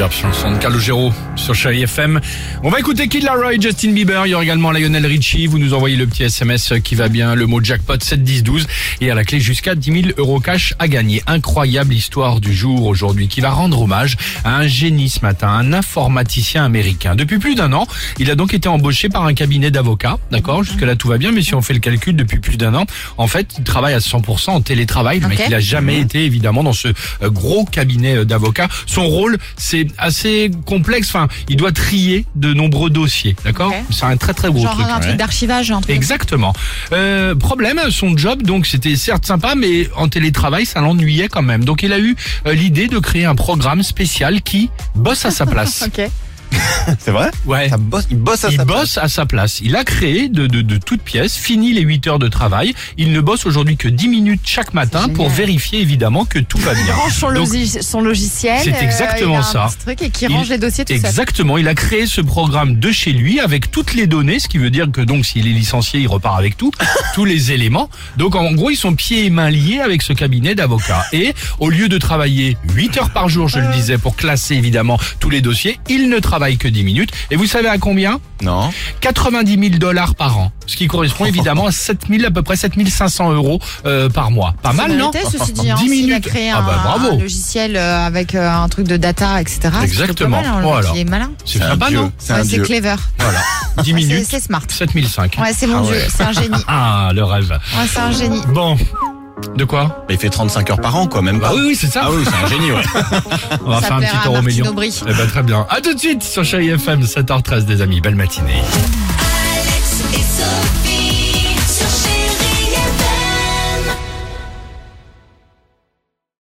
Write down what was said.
superbe chanson de Calogero sur Chérie FM. On va écouter Kid Laroi, Justin Bieber. Il y aura également Lionel Richie. Vous nous envoyez le petit SMS qui va bien, le mot jackpot 7 10 12 et à la clé jusqu'à 10 000 euros cash à gagner. Incroyable histoire du jour aujourd'hui qui va rendre hommage à un génie ce matin, un informaticien américain. Depuis plus d'un an, il a donc été embauché par un cabinet d'avocats. D'accord, jusque là tout va bien, mais si on fait le calcul depuis plus d'un an, en fait, il travaille à 100% en télétravail. Le mec, Ok. il a jamais été évidemment dans ce euh, gros cabinet euh, d'avocats. Son rôle, c'est assez complexe. Enfin, il doit trier de nombreux dossiers. D'accord. C'est un très très gros Genre truc. un truc d'archivage, un truc. Exactement. Euh, problème, son job, donc c'était certes sympa, mais en télétravail, ça l'ennuyait quand même. Donc il a eu euh, l'idée de créer un programme spécial qui bosse à sa place. Ok. C'est vrai Ouais. Ça bosse, Il bosse à Il sa bosse à sa place. Il a créé de, de, de toutes pièces, fini les 8 heures de travail. Il ne bosse aujourd'hui que 10 minutes chaque matin pour vérifier évidemment que tout va Il bien. range son, Donc, son logiciel. C'est euh, exactement il a un ça. petit truc et qui Il- range les dossiers tout seul. Exactement, il a créé ce programme de chez lui avec toutes les données, ce qui veut dire que donc s'il est licencié, il repart avec tout, tous les éléments. Donc en gros, ils sont pieds et mains liés avec ce cabinet d'avocats. Et au lieu de travailler 8 heures par jour, je le disais, pour classer évidemment tous les dossiers, il ne travaille que 10 minutes. Et vous savez à combien? Non. 90 000 dollars par an, ce qui correspond évidemment à 7 000, à peu près 7500 euros euh, par mois. Pas mal, non? Ceci dit, hein, 10 s'il a minutes. créé Ah un, bah, bravo. un logiciel euh, avec euh, un truc de data, etc. Exactement. mal, hein, Voilà. Il est malin. C'est un sympa, dieu. non? C'est Ouais, un c'est dieu. clever. Voilà. 10 Ouais, c'est- minutes, C'est smart. 7005. Ouais, c'est mon Ah dieu. ouais. C'est un génie. Ah, le rêve. Ouais, c'est un génie. Bon. De quoi Bah, Il fait 35 heures par an, quoi, même Bah pas. oui, oui, c'est ça. Ah oui, c'est un génie, ouais. On va Ça faire un petit à euro Martine million. Eh ben, très bien. À tout de suite sur Chérie FM, 7h13 des amis. Belle matinée.